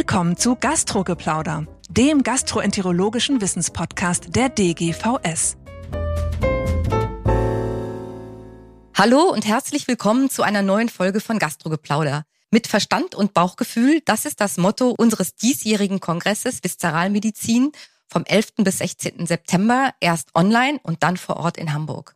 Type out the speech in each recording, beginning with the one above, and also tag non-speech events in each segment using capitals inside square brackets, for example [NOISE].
Willkommen zu Gastrogeplauder, dem gastroenterologischen Wissenspodcast der DGVS. Hallo und herzlich willkommen zu einer neuen Folge von Gastrogeplauder. Mit Verstand und Bauchgefühl, das ist das Motto unseres diesjährigen Kongresses Viszeralmedizin vom 11. bis 16. September, erst online und dann vor Ort in Hamburg.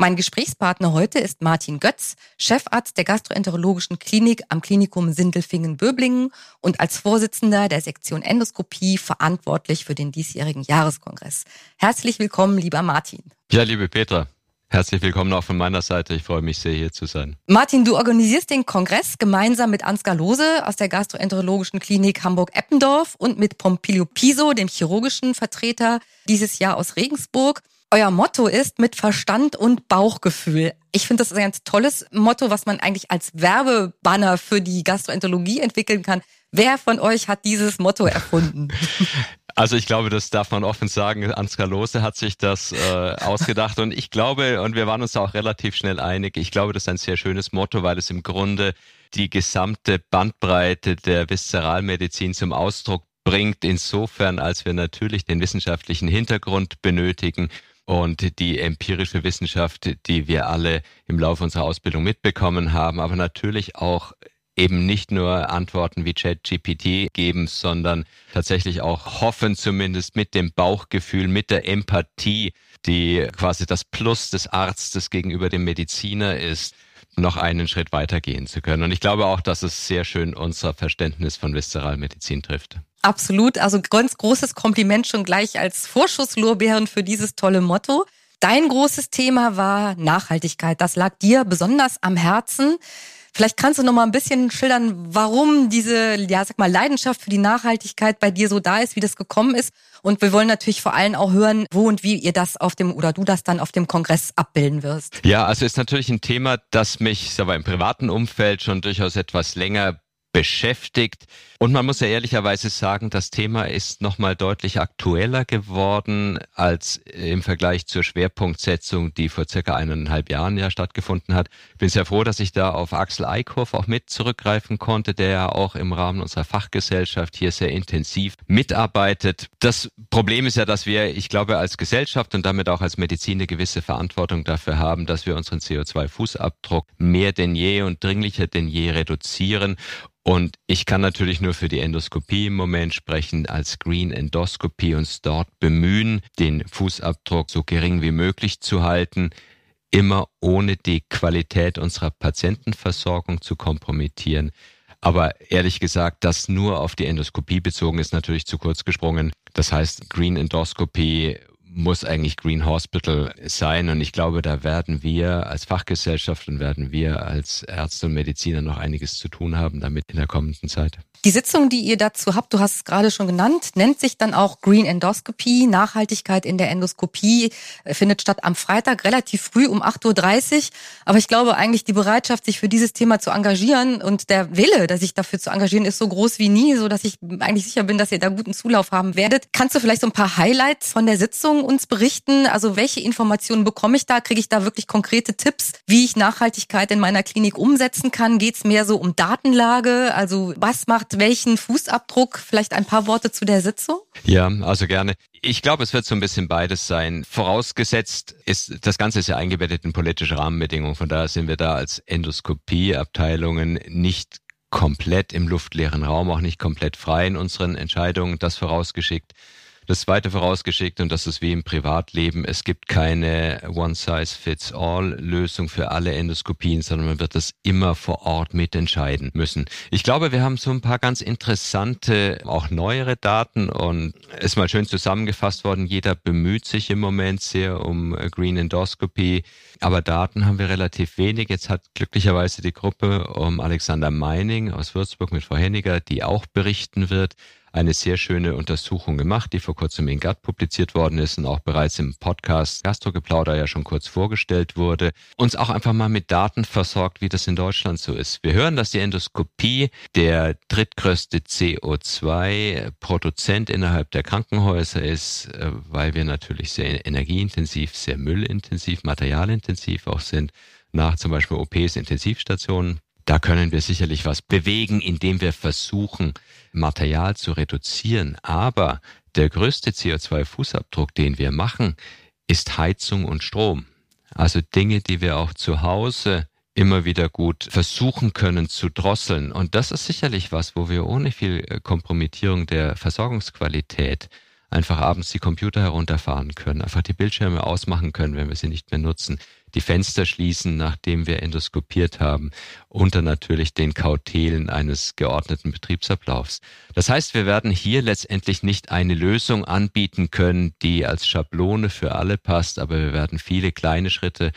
Mein Gesprächspartner heute ist Martin Götz, Chefarzt der Gastroenterologischen Klinik am Klinikum Sindelfingen-Böblingen und als Vorsitzender der Sektion Endoskopie verantwortlich für den diesjährigen Jahreskongress. Herzlich willkommen, lieber Martin. Ja, liebe Petra. Herzlich willkommen auch von meiner Seite. Ich freue mich sehr, hier zu sein. Martin, du organisierst den Kongress gemeinsam mit Ansgar Lose aus der Gastroenterologischen Klinik Hamburg-Eppendorf und mit Pompilio Piso, dem chirurgischen Vertreter dieses Jahr aus Regensburg. Euer Motto ist mit Verstand und Bauchgefühl. Ich finde, das ist ein ganz tolles Motto, was man eigentlich als Werbebanner für die Gastroenterologie entwickeln kann. Wer von euch hat dieses Motto erfunden? [LAUGHS] Also ich glaube, das darf man offen sagen. Ansgar Lose hat sich das äh, ausgedacht und ich glaube, und wir waren uns auch relativ schnell einig, ich glaube, das ist ein sehr schönes Motto, weil es im Grunde die gesamte Bandbreite der Viszeralmedizin zum Ausdruck bringt, insofern als wir natürlich den wissenschaftlichen Hintergrund benötigen und die empirische Wissenschaft, die wir alle im Laufe unserer Ausbildung mitbekommen haben, aber natürlich auch eben nicht nur Antworten wie ChatGPT geben, sondern tatsächlich auch hoffen, zumindest mit dem Bauchgefühl, mit der Empathie, die quasi das Plus des Arztes gegenüber dem Mediziner ist, noch einen Schritt weitergehen zu können. Und ich glaube auch, dass es sehr schön unser Verständnis von Viszeralmedizin trifft. Absolut. Also ganz großes Kompliment schon gleich als Vorschusslorbeeren für dieses tolle Motto. Dein großes Thema war Nachhaltigkeit. Das lag dir besonders am Herzen. Vielleicht kannst du noch mal ein bisschen schildern, warum diese, ja, sag mal, Leidenschaft für die Nachhaltigkeit bei dir so da ist, wie das gekommen ist. Und wir wollen natürlich vor allem auch hören, wo und wie ihr das auf dem oder du das dann auf dem Kongress abbilden wirst. Ja, also ist natürlich ein Thema, das mich aber im privaten Umfeld schon durchaus etwas länger beschäftigt. Und man muss ja ehrlicherweise sagen, das Thema ist nochmal deutlich aktueller geworden als im Vergleich zur Schwerpunktsetzung, die vor circa eineinhalb Jahren ja stattgefunden hat. Ich bin sehr froh, dass ich da auf Axel Eickhoff auch mit zurückgreifen konnte, der ja auch im Rahmen unserer Fachgesellschaft hier sehr intensiv mitarbeitet. Das Problem ist ja, dass wir, ich glaube, als Gesellschaft und damit auch als Medizin eine gewisse Verantwortung dafür haben, dass wir unseren CO2-Fußabdruck mehr denn je und dringlicher denn je reduzieren. Und ich kann natürlich nur für die Endoskopie im Moment sprechen als Green Endoscopy uns dort bemühen, den Fußabdruck so gering wie möglich zu halten, immer ohne die Qualität unserer Patientenversorgung zu kompromittieren. Aber ehrlich gesagt, das nur auf die Endoskopie bezogen ist natürlich zu kurz gesprungen. Das heißt, Green Endoscopy muss eigentlich Green Hospital sein. Und ich glaube, da werden wir als Fachgesellschaft und werden wir als Ärzte und Mediziner noch einiges zu tun haben damit in der kommenden Zeit. Die Sitzung, die ihr dazu habt, du hast es gerade schon genannt, nennt sich dann auch Green Endoscopy. Nachhaltigkeit in der Endoskopie äh, findet statt am Freitag relativ früh um 8.30 Uhr. Aber ich glaube eigentlich die Bereitschaft, sich für dieses Thema zu engagieren und der Wille, sich dafür zu engagieren, ist so groß wie nie, so dass ich eigentlich sicher bin, dass ihr da guten Zulauf haben werdet. Kannst du vielleicht so ein paar Highlights von der Sitzung uns berichten? Also welche Informationen bekomme ich da? Kriege ich da wirklich konkrete Tipps, wie ich Nachhaltigkeit in meiner Klinik umsetzen kann? Geht es mehr so um Datenlage? Also was macht welchen Fußabdruck? Vielleicht ein paar Worte zu der Sitzung? Ja, also gerne. Ich glaube, es wird so ein bisschen beides sein. Vorausgesetzt ist, das Ganze ist ja eingebettet in politische Rahmenbedingungen. Von daher sind wir da als Endoskopieabteilungen nicht komplett im luftleeren Raum, auch nicht komplett frei in unseren Entscheidungen, das vorausgeschickt. Das zweite vorausgeschickt, und das ist wie im Privatleben, es gibt keine One-Size-Fits-All-Lösung für alle Endoskopien, sondern man wird das immer vor Ort mitentscheiden müssen. Ich glaube, wir haben so ein paar ganz interessante, auch neuere Daten und ist mal schön zusammengefasst worden. Jeder bemüht sich im Moment sehr um Green Endoscopy, aber Daten haben wir relativ wenig. Jetzt hat glücklicherweise die Gruppe um Alexander Meining aus Würzburg mit Frau Henniger, die auch berichten wird, eine sehr schöne Untersuchung gemacht, die vor kurzem in GATT publiziert worden ist und auch bereits im Podcast Gastrogeplauder ja schon kurz vorgestellt wurde, uns auch einfach mal mit Daten versorgt, wie das in Deutschland so ist. Wir hören, dass die Endoskopie der drittgrößte CO2-Produzent innerhalb der Krankenhäuser ist, äh, weil wir natürlich sehr energieintensiv, sehr müllintensiv, materialintensiv auch sind, nach zum Beispiel OPs, Intensivstationen Da können wir sicherlich was bewegen, indem wir versuchen, Material zu reduzieren. Aber der größte CO2-Fußabdruck, den wir machen, ist Heizung und Strom. Also Dinge, die wir auch zu Hause immer wieder gut versuchen können zu drosseln. Und das ist sicherlich was, wo wir ohne viel äh, Kompromittierung der Versorgungsqualität einfach abends die Computer herunterfahren können, einfach die Bildschirme ausmachen können, wenn wir sie nicht mehr nutzen, die Fenster schließen, nachdem wir endoskopiert haben, unter natürlich den Kautelen eines geordneten Betriebsablaufs. Das heißt, wir werden hier letztendlich nicht eine Lösung anbieten können, die als Schablone für alle passt, aber wir werden viele kleine Schritte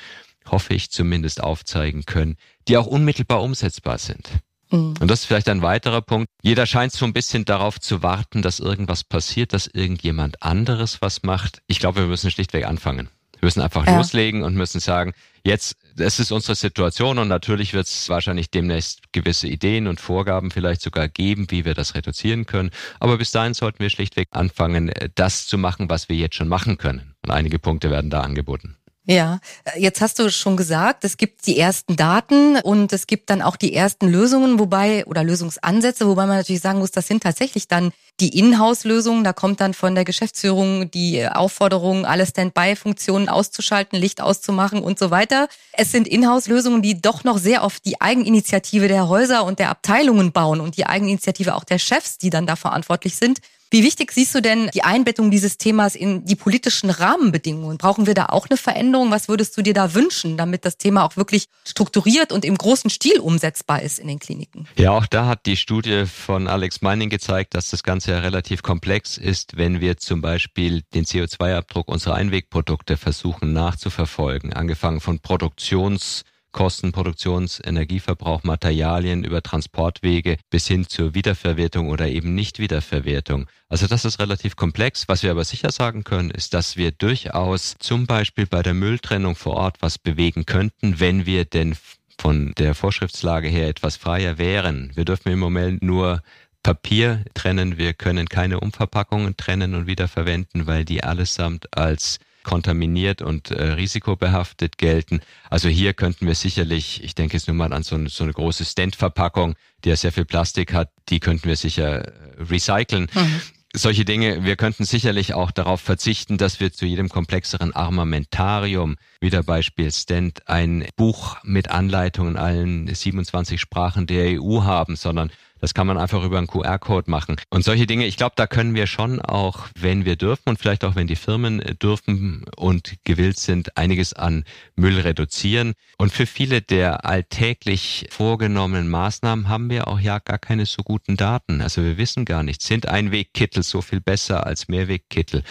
hoffe ich zumindest aufzeigen können, die auch unmittelbar umsetzbar sind. Mhm. Und das ist vielleicht ein weiterer Punkt. Jeder scheint so ein bisschen darauf zu warten, dass irgendwas passiert, dass irgendjemand anderes was macht. Ich glaube, wir müssen schlichtweg anfangen. Wir müssen einfach ja. loslegen und müssen sagen, jetzt, es ist unsere Situation und natürlich wird es wahrscheinlich demnächst gewisse Ideen und Vorgaben vielleicht sogar geben, wie wir das reduzieren können. Aber bis dahin sollten wir schlichtweg anfangen, das zu machen, was wir jetzt schon machen können. Und einige Punkte werden da angeboten. Ja, jetzt hast du schon gesagt, es gibt die ersten Daten und es gibt dann auch die ersten Lösungen, wobei oder Lösungsansätze, wobei man natürlich sagen muss, das sind tatsächlich dann die Inhouse-Lösungen. Da kommt dann von der Geschäftsführung die Aufforderung, alle Standby-Funktionen auszuschalten, Licht auszumachen und so weiter. Es sind Inhouse-Lösungen, die doch noch sehr oft die Eigeninitiative der Häuser und der Abteilungen bauen und die Eigeninitiative auch der Chefs, die dann da verantwortlich sind. Wie wichtig siehst du denn die Einbettung dieses Themas in die politischen Rahmenbedingungen? Brauchen wir da auch eine Veränderung? Was würdest du dir da wünschen, damit das Thema auch wirklich strukturiert und im großen Stil umsetzbar ist in den Kliniken? Ja, auch da hat die Studie von Alex Meining gezeigt, dass das Ganze ja relativ komplex ist, wenn wir zum Beispiel den CO2-Abdruck unserer Einwegprodukte versuchen nachzuverfolgen, angefangen von Produktions Kosten, Produktions-, Energieverbrauch, Materialien über Transportwege bis hin zur Wiederverwertung oder eben Nicht-Wiederverwertung. Also das ist relativ komplex. Was wir aber sicher sagen können, ist, dass wir durchaus zum Beispiel bei der Mülltrennung vor Ort was bewegen könnten, wenn wir denn von der Vorschriftslage her etwas freier wären. Wir dürfen im Moment nur Papier trennen, wir können keine Umverpackungen trennen und wiederverwenden, weil die allesamt als kontaminiert und äh, risikobehaftet gelten. Also hier könnten wir sicherlich, ich denke jetzt nur mal an so, eine, so eine große Stand-Verpackung, die ja sehr viel Plastik hat, die könnten wir sicher äh, recyceln. Mhm. Solche Dinge, wir könnten sicherlich auch darauf verzichten, dass wir zu jedem komplexeren Armamentarium, wie der Beispiel Stand, ein Buch mit Anleitungen in allen 27 Sprachen der EU haben, sondern das kann man einfach über einen QR-Code machen. Und solche Dinge, ich glaube, da können wir schon auch, wenn wir dürfen und vielleicht auch wenn die Firmen dürfen und gewillt sind, einiges an Müll reduzieren. Und für viele der alltäglich vorgenommenen Maßnahmen haben wir auch ja gar keine so guten Daten. Also wir wissen gar nicht, sind Einwegkittel so viel besser als Mehrwegkittel?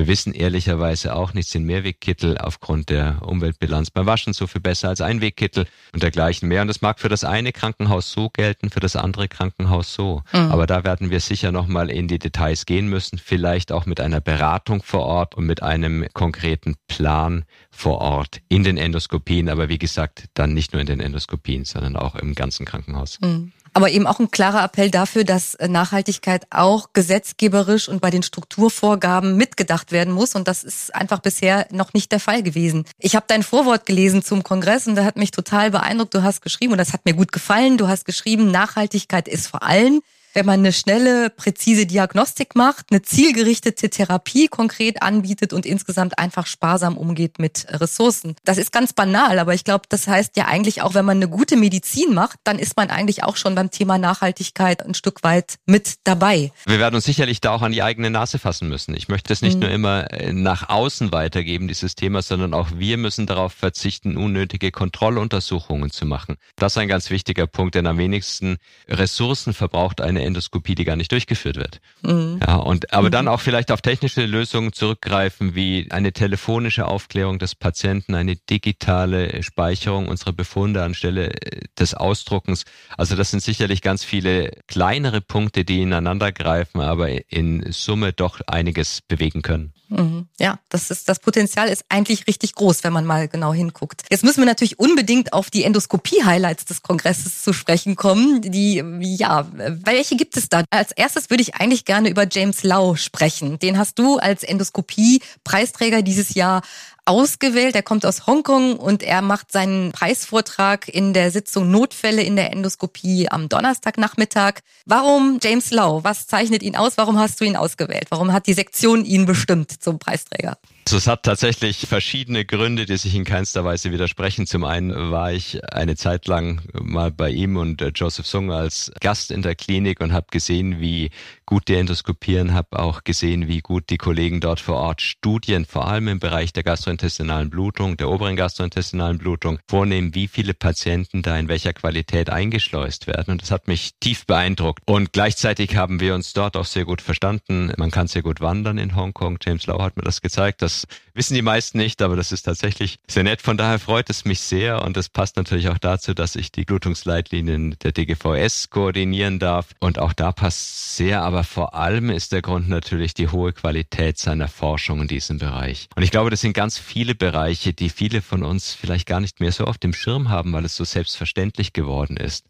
Wir wissen ehrlicherweise auch nicht, sind Mehrwegkittel aufgrund der Umweltbilanz beim Waschen so viel besser als Einwegkittel und dergleichen mehr. Und das mag für das eine Krankenhaus so gelten, für das andere Krankenhaus so. Mhm. Aber da werden wir sicher nochmal in die Details gehen müssen, vielleicht auch mit einer Beratung vor Ort und mit einem konkreten Plan vor Ort in den Endoskopien. Aber wie gesagt, dann nicht nur in den Endoskopien, sondern auch im ganzen Krankenhaus. Mhm aber eben auch ein klarer Appell dafür, dass äh, Nachhaltigkeit auch gesetzgeberisch und bei den Strukturvorgaben mitgedacht werden muss. Und das ist einfach bisher noch nicht der Fall gewesen. Ich habe dein Vorwort gelesen zum Kongress und da hat mich total beeindruckt. Du hast geschrieben, und das hat mir gut gefallen, du hast geschrieben, Nachhaltigkeit ist vor allem wenn man eine schnelle, präzise Diagnostik macht, eine zielgerichtete Therapie konkret anbietet und insgesamt einfach sparsam umgeht mit Ressourcen. Das ist ganz banal, aber ich glaube, das heißt ja eigentlich auch, wenn man eine gute Medizin macht, dann ist man eigentlich auch schon beim Thema Nachhaltigkeit ein Stück weit mit dabei. Wir werden uns sicherlich da auch an die eigene Nase fassen müssen. Ich möchte es nicht mhm. nur immer äh, nach außen weitergeben, dieses Thema, sondern auch wir müssen darauf verzichten, unnötige Kontrolluntersuchungen zu machen. Das ist ein ganz wichtiger Punkt, denn am wenigsten Ressourcen verbraucht eine eine Endoskopie, die gar nicht durchgeführt wird. Mhm. Ja, und aber mhm. dann auch vielleicht auf technische Lösungen zurückgreifen, wie eine telefonische Aufklärung des Patienten, eine digitale Speicherung unserer Befunde anstelle äh, des Ausdruckens. Also das sind sicherlich ganz viele kleinere Punkte, die ineinander greifen, aber in Summe doch einiges bewegen können. Mhm. Ja, das ist, das Potenzial ist eigentlich richtig groß, wenn man mal genau hinguckt. Jetzt müssen wir natürlich unbedingt auf die Endoskopie-Highlights des Kongresses zu sprechen kommen. Die, ja, welche gibt es da? Als erstes würde ich eigentlich gerne über James Lau sprechen. Den hast du als Endoskopie-Preisträger dieses Jahr ausgewählt. Er kommt aus Hongkong und er macht seinen Preisvortrag in der Sitzung Notfälle in der Endoskopie am Donnerstagnachmittag. Warum James Lau? Was zeichnet ihn aus? Warum hast du ihn ausgewählt? Warum hat die Sektion ihn bestimmt zum Preisträger? Also es hat tatsächlich verschiedene Gründe, die sich in keinster Weise widersprechen. Zum einen war ich eine Zeit lang mal bei ihm und äh, Joseph Sung als Gast in der Klinik und habe gesehen, wie gut die endoskopieren, habe auch gesehen, wie gut die Kollegen dort vor Ort Studien, vor allem im Bereich der gastrointestinalen Blutung, der oberen gastrointestinalen Blutung, vornehmen, wie viele Patienten da in welcher Qualität eingeschleust werden. Und das hat mich tief beeindruckt. Und gleichzeitig haben wir uns dort auch sehr gut verstanden. Man kann sehr gut wandern in Hongkong. James Lau hat mir das gezeigt. Das wissen die meisten nicht, aber das ist tatsächlich sehr nett. Von daher freut es mich sehr und es passt natürlich auch dazu, dass ich die Blutungsleitlinien der DGVS koordinieren darf. Und auch da passt sehr, aber vor allem ist der Grund natürlich die hohe Qualität seiner Forschung in diesem Bereich. Und ich glaube, das sind ganz viele Bereiche, die viele von uns vielleicht gar nicht mehr so auf dem Schirm haben, weil es so selbstverständlich geworden ist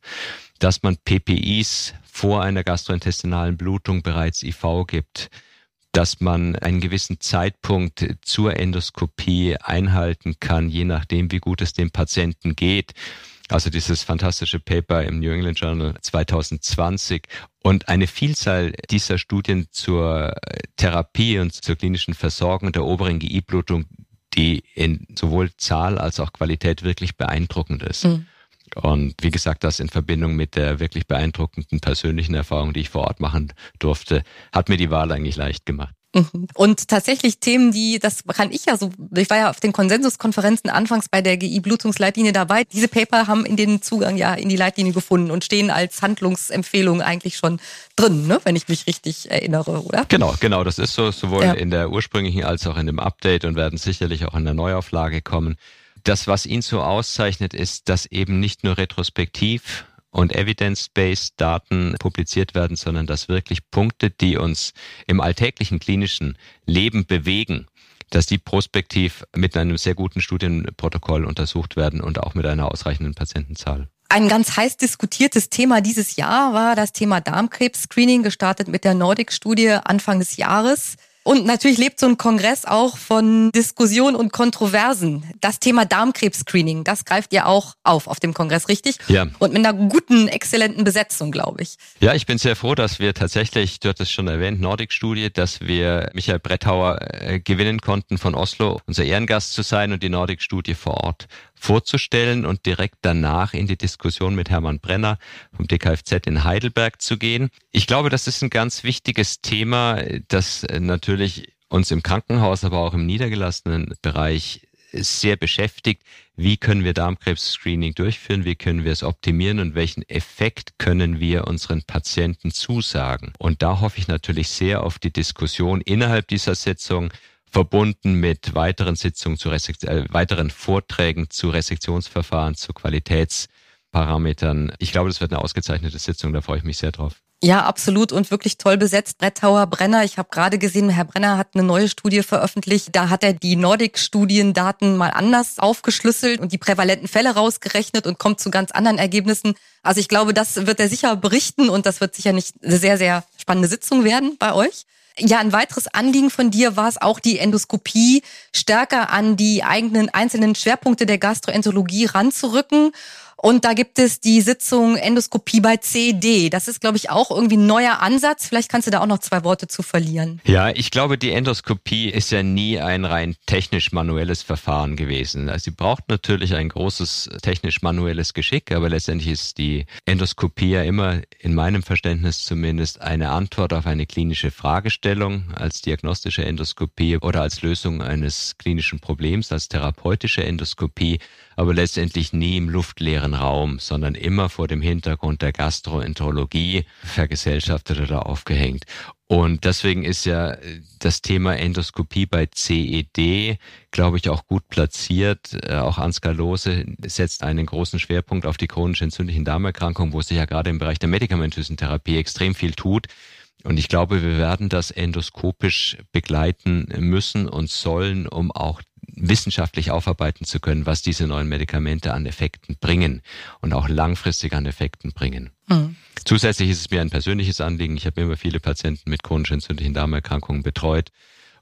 dass man PPIs vor einer gastrointestinalen Blutung bereits IV gibt, dass man einen gewissen Zeitpunkt zur Endoskopie einhalten kann, je nachdem, wie gut es dem Patienten geht. Also dieses fantastische Paper im New England Journal 2020 und eine Vielzahl dieser Studien zur Therapie und zur klinischen Versorgung der oberen GI-Blutung, die in sowohl Zahl als auch Qualität wirklich beeindruckend ist. Mhm. Und wie gesagt, das in Verbindung mit der wirklich beeindruckenden persönlichen Erfahrung, die ich vor Ort machen durfte, hat mir die Wahl eigentlich leicht gemacht. Mhm. Und tatsächlich Themen, die, das kann ich ja so, ich war ja auf den Konsensuskonferenzen anfangs bei der GI-Blutungsleitlinie dabei. Diese Paper haben in den Zugang ja in die Leitlinie gefunden und stehen als Handlungsempfehlung eigentlich schon drin, ne? wenn ich mich richtig erinnere, oder? Genau, genau, das ist so, sowohl ja. in der ursprünglichen als auch in dem Update und werden sicherlich auch in der Neuauflage kommen. Das, was ihn so auszeichnet, ist, dass eben nicht nur retrospektiv und evidence-based Daten publiziert werden, sondern dass wirklich Punkte, die uns im alltäglichen klinischen Leben bewegen, dass die prospektiv mit einem sehr guten Studienprotokoll untersucht werden und auch mit einer ausreichenden Patientenzahl. Ein ganz heiß diskutiertes Thema dieses Jahr war das Thema Darmkrebs-Screening, gestartet mit der Nordic-Studie Anfang des Jahres. Und natürlich lebt so ein Kongress auch von Diskussionen und Kontroversen. Das Thema Darmkrebs-Screening, das greift ihr auch auf auf dem Kongress, richtig? Ja. Und mit einer guten, exzellenten Besetzung, glaube ich. Ja, ich bin sehr froh, dass wir tatsächlich, du hattest es schon erwähnt, Nordic-Studie, dass wir Michael Brettauer äh, gewinnen konnten von Oslo, unser Ehrengast zu sein und die Nordic-Studie vor Ort vorzustellen und direkt danach in die Diskussion mit Hermann Brenner vom DKFZ in Heidelberg zu gehen. Ich glaube, das ist ein ganz wichtiges Thema, das natürlich uns im Krankenhaus, aber auch im niedergelassenen Bereich sehr beschäftigt. Wie können wir Darmkrebs-Screening durchführen? Wie können wir es optimieren? Und welchen Effekt können wir unseren Patienten zusagen? Und da hoffe ich natürlich sehr auf die Diskussion innerhalb dieser Sitzung verbunden mit weiteren Sitzungen zu Resekt äh, weiteren Vorträgen zu Resektionsverfahren, zu Qualitätsparametern. Ich glaube, das wird eine ausgezeichnete Sitzung, da freue ich mich sehr drauf. Ja, absolut und wirklich toll besetzt. Brettauer Brenner. Ich habe gerade gesehen, Herr Brenner hat eine neue Studie veröffentlicht. Da hat er die Nordic-Studiendaten mal anders aufgeschlüsselt und die prävalenten Fälle rausgerechnet und kommt zu ganz anderen Ergebnissen. Also ich glaube, das wird er sicher berichten und das wird sicher nicht eine sehr, sehr spannende Sitzung werden bei euch. Ja, ein weiteres Anliegen von dir war es auch, die Endoskopie stärker an die eigenen einzelnen Schwerpunkte der Gastroenterologie ranzurücken. Und da gibt es die Sitzung Endoskopie bei CD. Das ist, glaube ich, auch irgendwie ein neuer Ansatz. Vielleicht kannst du da auch noch zwei Worte zu verlieren. Ja, ich glaube, die Endoskopie ist ja nie ein rein technisch-manuelles Verfahren gewesen. Also sie braucht natürlich ein großes technisch-manuelles Geschick, aber letztendlich ist die Endoskopie ja immer, in meinem Verständnis zumindest, eine Antwort auf eine klinische Fragestellung als diagnostische Endoskopie oder als Lösung eines klinischen Problems, als therapeutische Endoskopie aber letztendlich nie im luftleeren Raum, sondern immer vor dem Hintergrund der Gastroenterologie vergesellschaftet oder aufgehängt. Und deswegen ist ja das Thema Endoskopie bei CED, glaube ich, auch gut platziert. Äh, auch Ansgar Lose setzt einen großen Schwerpunkt auf die chronisch entzündlichen Darmerkrankungen, wo sich ja gerade im Bereich der medikamentösen Therapie extrem viel tut. Und ich glaube, wir werden das endoskopisch begleiten müssen und sollen, um auch wissenschaftlich aufarbeiten zu können, was diese neuen Medikamente an Effekten bringen und auch langfristig an Effekten bringen. Mhm. Zusätzlich ist es mir ein persönliches Anliegen. Ich habe immer viele Patienten mit chronisch entzündlichen Darmerkrankungen betreut.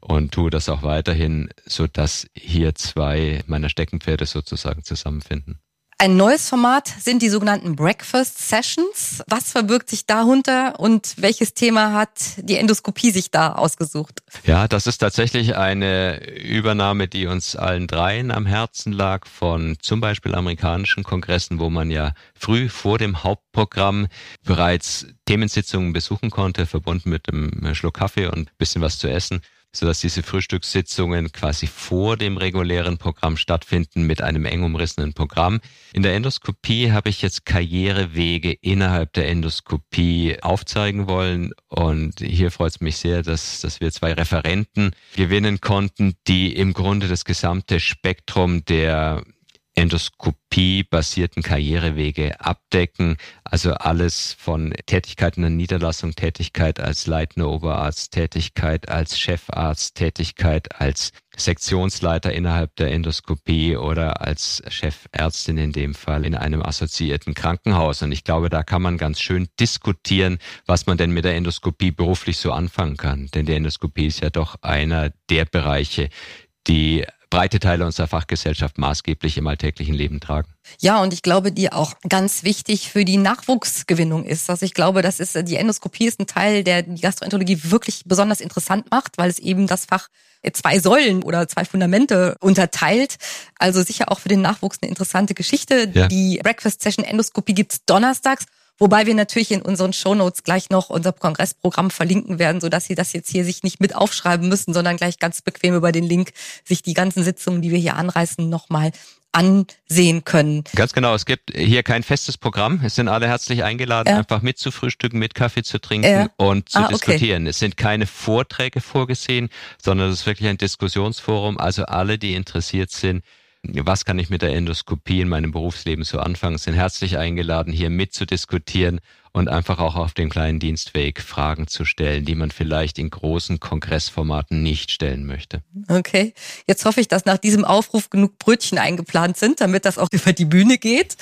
und tue das auch weiterhin, so dass hier zwei meiner Steckenpferde sozusagen zusammenfinden. Ein neues Format sind die sogenannten Breakfast Sessions. Was verbirgt sich darunter und welches Thema hat die Endoskopie sich da ausgesucht? Ja, das ist tatsächlich eine Übernahme, die uns allen dreien am Herzen lag von zum Beispiel amerikanischen Kongressen, wo man ja früh vor dem Hauptprogramm bereits Themensitzungen besuchen konnte, verbunden mit einem Schluck Kaffee und bisschen was zu essen sodass diese Frühstückssitzungen quasi vor dem regulären Programm stattfinden mit einem eng umrissenen Programm. In der Endoskopie habe ich jetzt Karrierewege innerhalb der Endoskopie aufzeigen wollen und hier freut es mich sehr, dass, dass wir zwei Referenten gewinnen konnten, die im Grunde das gesamte Spektrum der Endoskopie-basierten Karrierewege abdecken. Also alles von Tätigkeit in der Niederlassung, Tätigkeit als leitender Oberarzt, Tätigkeit als Chefarzt, Tätigkeit als Sektionsleiter innerhalb der Endoskopie oder als Chefärztin in dem Fall in einem assoziierten Krankenhaus. Und ich glaube, da kann man ganz schön diskutieren, was man denn mit der Endoskopie beruflich so anfangen kann. Denn die Endoskopie ist ja doch einer der Bereiche, die breite Teile unserer Fachgesellschaft maßgeblich im alltäglichen Leben tragen. Ja, und ich glaube, die auch ganz wichtig für die Nachwuchsgewinnung ist. Also ich glaube, das ist, die Endoskopie ist ein Teil, der die Gastroenterologie wirklich besonders interessant macht, weil es eben das Fach zwei Säulen oder zwei Fundamente unterteilt. Also sicher auch für den Nachwuchs eine interessante Geschichte. Ja. Die Breakfast Session Endoskopie gibt's donnerstags Wobei wir natürlich in unseren Shownotes gleich noch unser Kongressprogramm verlinken werden, sodass Sie das jetzt hier sich nicht mit aufschreiben müssen, sondern gleich ganz bequem über den Link sich die ganzen Sitzungen, die wir hier anreißen, nochmal ansehen können. Ganz genau, es gibt hier kein festes Programm. Es sind alle herzlich eingeladen, ja. einfach mit zu frühstücken, mit Kaffee zu trinken ja. und zu ah, diskutieren. Okay. Es sind keine Vorträge vorgesehen, sondern es ist wirklich ein Diskussionsforum. Also alle, die interessiert sind, was kann ich mit der Endoskopie in meinem Berufsleben so anfangen, sind herzlich eingeladen, hier mitzudiskutieren und einfach auch auf dem kleinen Dienstweg Fragen zu stellen, die man vielleicht in großen Kongressformaten nicht stellen möchte. Okay, jetzt hoffe ich, dass nach diesem Aufruf genug Brötchen eingeplant sind, damit das auch über die Bühne geht.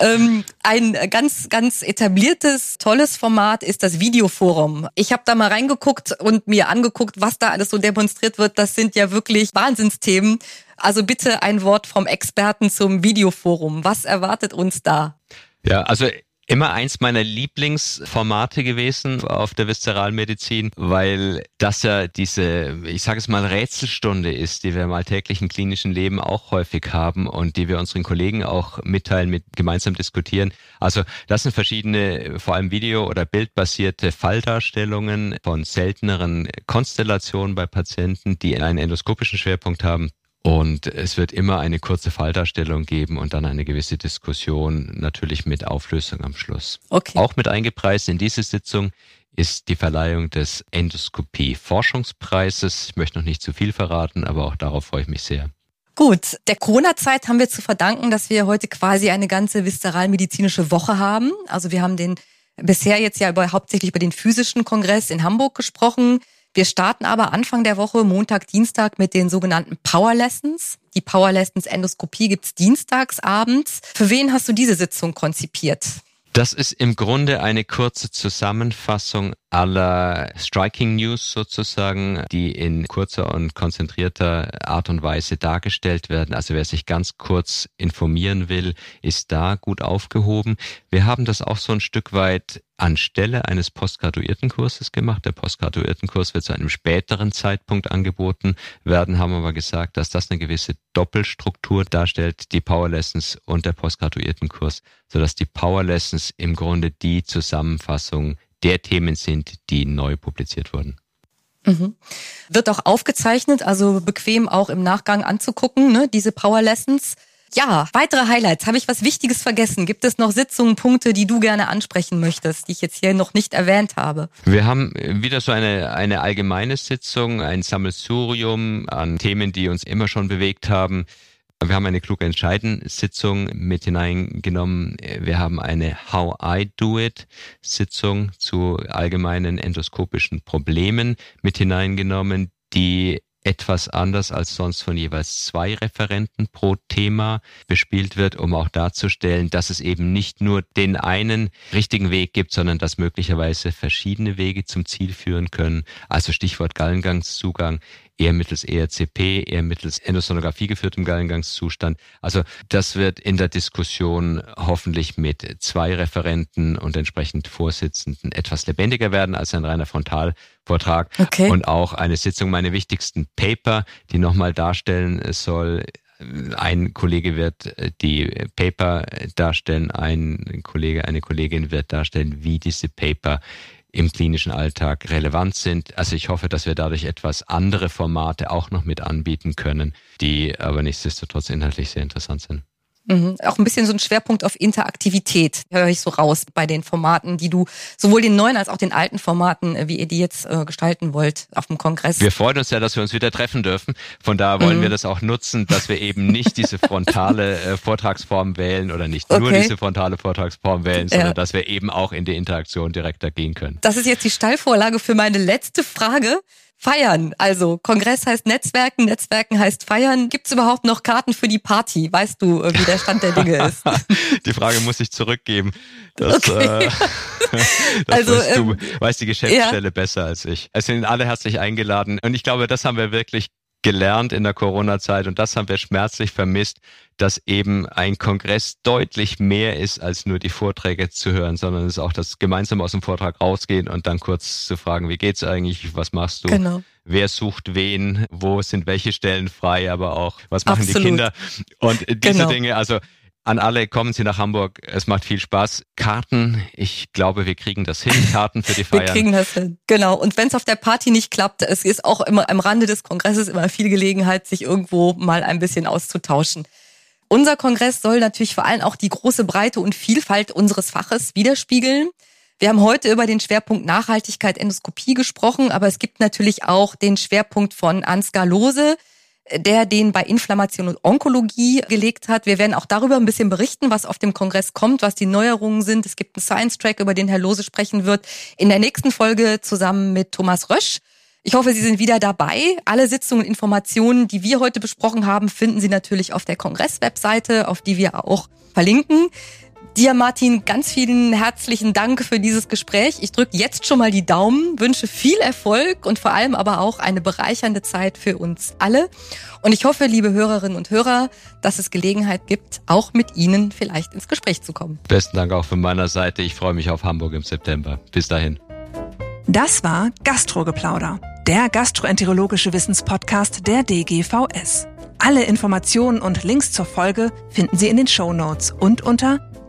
ähm, ein ganz, ganz etabliertes, tolles Format ist das Videoforum. Ich habe da mal reingeguckt und mir angeguckt, was da alles so demonstriert wird. Das sind ja wirklich Wahnsinnsthemen. Also bitte ein Wort vom Experten zum Videoforum. Was erwartet uns da? Ja, also immer eins meiner Lieblingsformate gewesen auf der Viszeralmedizin, weil das ja diese, ich sage es mal, Rätselstunde ist, die wir im alltäglichen klinischen Leben auch häufig haben und die wir unseren Kollegen auch mitteilen, mit gemeinsam diskutieren. Also das sind verschiedene, vor allem Video- oder bildbasierte Falldarstellungen von selteneren Konstellationen bei Patienten, die einen endoskopischen Schwerpunkt haben. Und es wird immer eine kurze Falldarstellung geben und dann eine gewisse Diskussion, natürlich mit Auflösung am Schluss. Okay. Auch mit eingepreist in diese Sitzung ist die Verleihung des Endoskopie-Forschungspreises. Ich möchte noch nicht zu viel verraten, aber auch darauf freue ich mich sehr. Gut, der Corona-Zeit haben wir zu verdanken, dass wir heute quasi eine ganze viszeralmedizinische Woche haben. Also wir haben den bisher jetzt ja über, hauptsächlich über den physischen Kongress in Hamburg gesprochen. Wir starten aber Anfang der Woche, Montag, Dienstag, mit den sogenannten Power Lessons. Die Power Lessons Endoskopie gibt's dienstags abends. Für wen hast du diese Sitzung konzipiert? Das ist im Grunde eine kurze Zusammenfassung aller Striking News sozusagen, die in kurzer und konzentrierter Art und Weise dargestellt werden. Also wer sich ganz kurz informieren will, ist da gut aufgehoben. Wir haben das auch so ein Stück weit anstelle eines Postgraduiertenkurses gemacht. Der Postgraduiertenkurs wird zu einem späteren Zeitpunkt angeboten werden, haben aber gesagt, dass das eine gewisse Doppelstruktur darstellt, die Power Lessons und der Postgraduiertenkurs, sodass die Power Lessons im Grunde die Zusammenfassung der Themen sind, die neu publiziert wurden. Mhm. Wird auch aufgezeichnet, also bequem auch im Nachgang anzugucken, ne, diese Power Lessons. Ja, weitere Highlights. Habe ich was Wichtiges vergessen? Gibt es noch Sitzungen, Punkte, die du gerne ansprechen möchtest, die ich jetzt hier noch nicht erwähnt habe? Wir haben wieder so eine, eine allgemeine Sitzung, ein Sammelsurium an Themen, die uns immer schon bewegt haben. Wir haben eine kluge Entscheiden-Sitzung mit hineingenommen. Wir haben eine How I Do It-Sitzung zu allgemeinen endoskopischen Problemen mit hineingenommen, die etwas anders als sonst von jeweils zwei Referenten pro Thema bespielt wird, um auch darzustellen, dass es eben nicht nur den einen richtigen Weg gibt, sondern dass möglicherweise verschiedene Wege zum Ziel führen können. Also Stichwort Gallengangszugang eher mittels ERCP, eher mittels Endosonographie geführtem Gallengangszustand. Also das wird in der Diskussion hoffentlich mit zwei Referenten und entsprechend Vorsitzenden etwas lebendiger werden als ein reiner Frontalvortrag. Okay. Und auch eine Sitzung, meine wichtigsten Paper, die nochmal darstellen soll, ein Kollege wird die Paper darstellen, ein Kollege, eine Kollegin wird darstellen, wie diese Paper im klinischen Alltag relevant sind. Also ich hoffe, dass wir dadurch etwas andere Formate auch noch mit anbieten können, die aber nichtsdestotrotz inhaltlich sehr interessant sind. Mhm. Auch ein bisschen so ein Schwerpunkt auf Interaktivität höre ich so raus bei den Formaten, die du sowohl den neuen als auch den alten Formaten, äh, wie ihr die jetzt äh, gestalten wollt auf dem Kongress. Wir freuen uns ja, dass wir uns wieder treffen dürfen. Von daher wollen mhm. wir das auch nutzen, dass wir eben nicht diese frontale [LAUGHS] äh, Vortragsform wählen oder nicht okay. nur diese frontale Vortragsform wählen, sondern ja. dass wir eben auch in die Interaktion direkter gehen können. Das ist jetzt die Steilvorlage für meine letzte Frage. Feiern. Also Kongress heißt Netzwerken, Netzwerken heißt Feiern. Gibt es überhaupt noch Karten für die Party? Weißt du, äh, wie der Stand der Dinge ist? [LAUGHS] die Frage muss ich zurückgeben. Das, okay. äh, [LAUGHS] das [LAUGHS] also, weißt du, ähm, weiß die Geschäftsstelle ja. besser als ich. Es sind alle herzlich eingeladen und ich glaube, das haben wir wirklich gelernt in der Corona-Zeit und das haben wir schmerzlich vermisst, dass eben ein Kongress deutlich mehr ist, als nur die Vorträge zu hören, sondern es ist auch das gemeinsam aus dem Vortrag rausgehen und dann kurz zu fragen, wie geht's eigentlich, was machst du? Genau. Wer sucht wen? Wo sind welche Stellen frei? Aber auch, was machen Absolut. die Kinder? Und diese genau. Dinge, also an alle, kommen Sie nach Hamburg. Es macht viel Spaß. Karten, ich glaube, wir kriegen das hin. Karten für die [LAUGHS] Feiern. Wir kriegen das hin. Genau. Und wenn es auf der Party nicht klappt, es ist auch immer am Rande des Kongresses immer viel Gelegenheit, sich irgendwo mal ein bisschen auszutauschen. Unser Kongress soll natürlich vor allem auch die große Breite und Vielfalt unseres Faches widerspiegeln. Wir haben heute über den Schwerpunkt Nachhaltigkeit Endoskopie gesprochen, aber es gibt natürlich auch den Schwerpunkt von Ansgar Lose, der den bei Inflammation und Onkologie gelegt hat. Wir werden auch darüber ein bisschen berichten, was auf dem Kongress kommt, was die Neuerungen sind. Es gibt einen Science-Track, über den Herr Lose sprechen wird, in der nächsten Folge zusammen mit Thomas Rösch. Ich hoffe, Sie sind wieder dabei. Alle Sitzungen und Informationen, die wir heute besprochen haben, finden Sie natürlich auf der Kongress-Webseite, auf die wir auch verlinken. Dir, Martin, ganz vielen herzlichen Dank für dieses Gespräch. Ich drücke jetzt schon mal die Daumen, wünsche viel Erfolg und vor allem aber auch eine bereichernde Zeit für uns alle. Und ich hoffe, liebe Hörerinnen und Hörer, dass es Gelegenheit gibt, auch mit Ihnen vielleicht ins Gespräch zu kommen. Besten Dank auch von meiner Seite. Ich freue mich auf Hamburg im September. Bis dahin. Das war Gastrogeplauder, der gastroenterologische Wissenspodcast der DGVS. Alle Informationen und Links zur Folge finden Sie in den Show Notes und unter